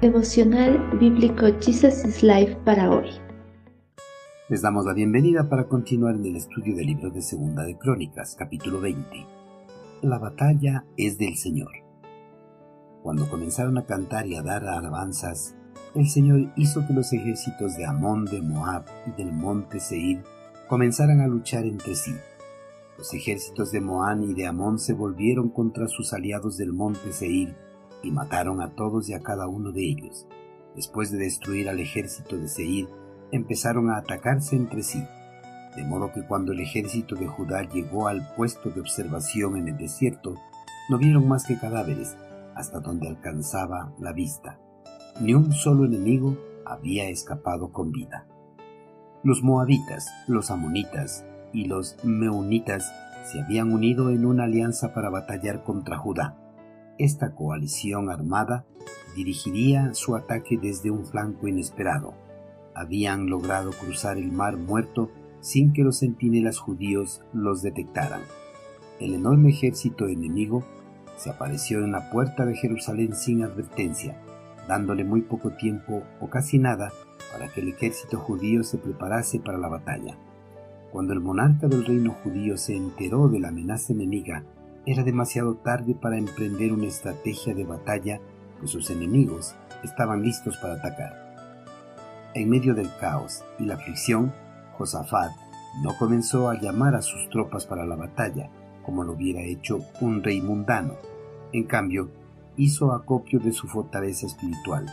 Devocional Bíblico Jesus is Life para hoy. Les damos la bienvenida para continuar en el estudio del libro de Segunda de Crónicas, capítulo 20. La batalla es del Señor. Cuando comenzaron a cantar y a dar alabanzas, el Señor hizo que los ejércitos de Amón, de Moab y del monte Seir comenzaran a luchar entre sí. Los ejércitos de Moán y de Amón se volvieron contra sus aliados del monte Seir y mataron a todos y a cada uno de ellos. Después de destruir al ejército de Seir, empezaron a atacarse entre sí. De modo que cuando el ejército de Judá llegó al puesto de observación en el desierto, no vieron más que cadáveres hasta donde alcanzaba la vista. Ni un solo enemigo había escapado con vida. Los moabitas, los amonitas y los meunitas se habían unido en una alianza para batallar contra Judá. Esta coalición armada dirigiría su ataque desde un flanco inesperado. Habían logrado cruzar el mar muerto sin que los centinelas judíos los detectaran. El enorme ejército enemigo se apareció en la puerta de Jerusalén sin advertencia, dándole muy poco tiempo o casi nada para que el ejército judío se preparase para la batalla. Cuando el monarca del reino judío se enteró de la amenaza enemiga, era demasiado tarde para emprender una estrategia de batalla, pues sus enemigos estaban listos para atacar. En medio del caos y la aflicción, Josafat no comenzó a llamar a sus tropas para la batalla, como lo hubiera hecho un rey mundano. En cambio, hizo acopio de su fortaleza espiritual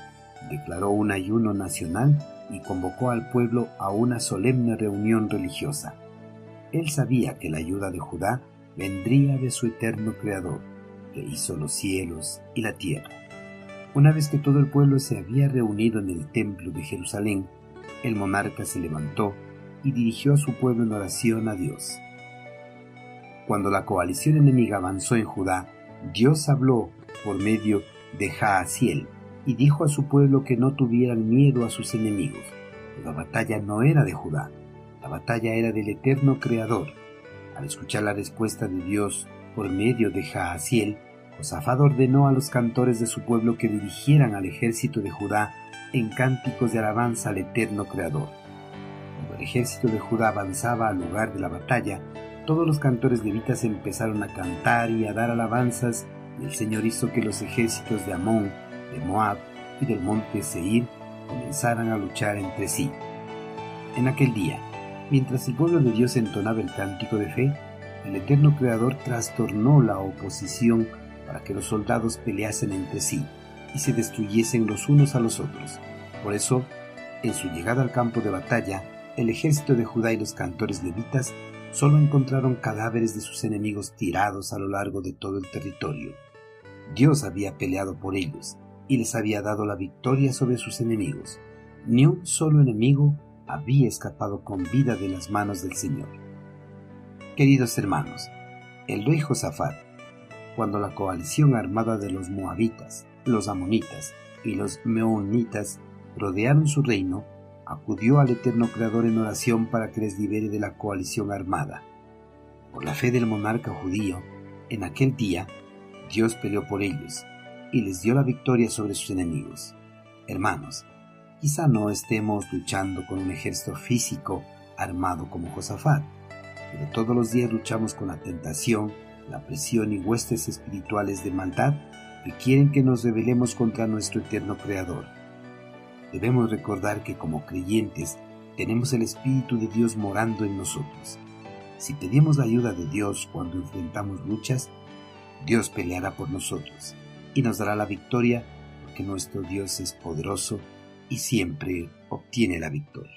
declaró un ayuno nacional y convocó al pueblo a una solemne reunión religiosa. Él sabía que la ayuda de Judá vendría de su eterno Creador, que hizo los cielos y la tierra. Una vez que todo el pueblo se había reunido en el templo de Jerusalén, el monarca se levantó y dirigió a su pueblo en oración a Dios. Cuando la coalición enemiga avanzó en Judá, Dios habló por medio de Jaasiel, y dijo a su pueblo que no tuvieran miedo a sus enemigos. La batalla no era de Judá, la batalla era del eterno Creador. Al escuchar la respuesta de Dios por medio de Jaasiel, Josafat ordenó a los cantores de su pueblo que dirigieran al ejército de Judá en cánticos de alabanza al eterno Creador. Cuando el ejército de Judá avanzaba al lugar de la batalla, todos los cantores levitas empezaron a cantar y a dar alabanzas, y el Señor hizo que los ejércitos de Amón, de Moab y del monte Seir comenzaran a luchar entre sí. En aquel día, mientras el pueblo de Dios entonaba el cántico de fe, el eterno Creador trastornó la oposición para que los soldados peleasen entre sí y se destruyesen los unos a los otros. Por eso, en su llegada al campo de batalla, el ejército de Judá y los cantores levitas solo encontraron cadáveres de sus enemigos tirados a lo largo de todo el territorio. Dios había peleado por ellos y les había dado la victoria sobre sus enemigos. Ni un solo enemigo había escapado con vida de las manos del Señor. Queridos hermanos, el rey Josafat, cuando la coalición armada de los moabitas, los amonitas y los meonitas rodearon su reino, acudió al eterno Creador en oración para que les libere de la coalición armada. Por la fe del monarca judío, en aquel día, Dios peleó por ellos y les dio la victoria sobre sus enemigos. Hermanos, quizá no estemos luchando con un ejército físico armado como Josafat, pero todos los días luchamos con la tentación, la presión y huestes espirituales de maldad que quieren que nos rebelemos contra nuestro eterno Creador. Debemos recordar que como creyentes tenemos el Espíritu de Dios morando en nosotros. Si pedimos la ayuda de Dios cuando enfrentamos luchas, Dios peleará por nosotros y nos dará la victoria porque nuestro Dios es poderoso y siempre obtiene la victoria.